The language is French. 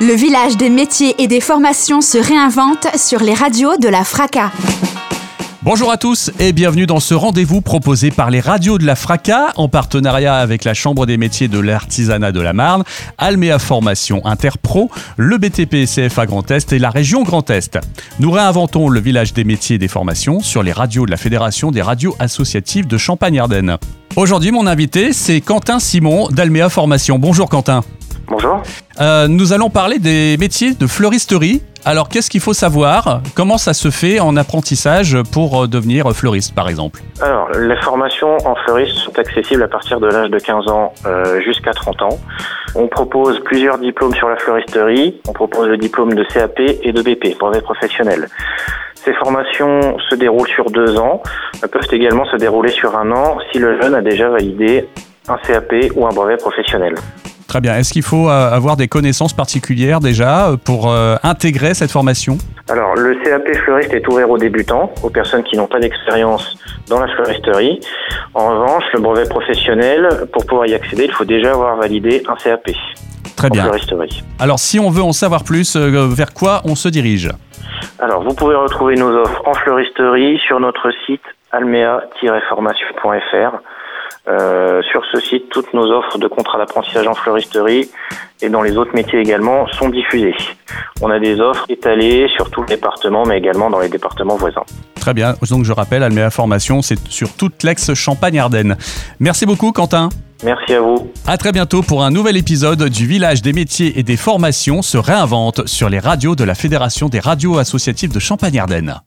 Le village des métiers et des formations se réinvente sur les radios de la FRACA. Bonjour à tous et bienvenue dans ce rendez-vous proposé par les radios de la FRACA en partenariat avec la Chambre des métiers de l'artisanat de la Marne, Alméa Formation Interpro, le BTP CFA Grand Est et la région Grand Est. Nous réinventons le village des métiers et des formations sur les radios de la Fédération des radios associatives de Champagne-Ardenne. Aujourd'hui, mon invité, c'est Quentin Simon d'Alméa Formation. Bonjour Quentin. Bonjour. Euh, nous allons parler des métiers de fleuristerie. Alors, qu'est-ce qu'il faut savoir? Comment ça se fait en apprentissage pour euh, devenir fleuriste, par exemple? Alors, les formations en fleuriste sont accessibles à partir de l'âge de 15 ans euh, jusqu'à 30 ans. On propose plusieurs diplômes sur la fleuristerie. On propose le diplôme de CAP et de BP, brevet professionnel. Ces formations se déroulent sur deux ans. Elles peuvent également se dérouler sur un an si le jeune a déjà validé un CAP ou un brevet professionnel. Très bien. Est-ce qu'il faut euh, avoir des connaissances particulières déjà euh, pour euh, intégrer cette formation? Alors, le CAP fleuriste est ouvert aux débutants, aux personnes qui n'ont pas d'expérience dans la fleuristerie. En revanche, le brevet professionnel, pour pouvoir y accéder, il faut déjà avoir validé un CAP. Très bien. Fleuristerie. Alors, si on veut en savoir plus, vers quoi on se dirige? Alors, vous pouvez retrouver nos offres en fleuristerie sur notre site almea-formation.fr. Euh, sur ce site, toutes nos offres de contrats d'apprentissage en fleuristerie et dans les autres métiers également sont diffusées. On a des offres étalées sur tout le département, mais également dans les départements voisins. Très bien. Donc je rappelle, Alméa Formation, c'est sur toute l'ex-Champagne-Ardenne. Merci beaucoup, Quentin. Merci à vous. À très bientôt pour un nouvel épisode du Village des métiers et des formations se réinvente sur les radios de la Fédération des radios associatives de Champagne-Ardenne.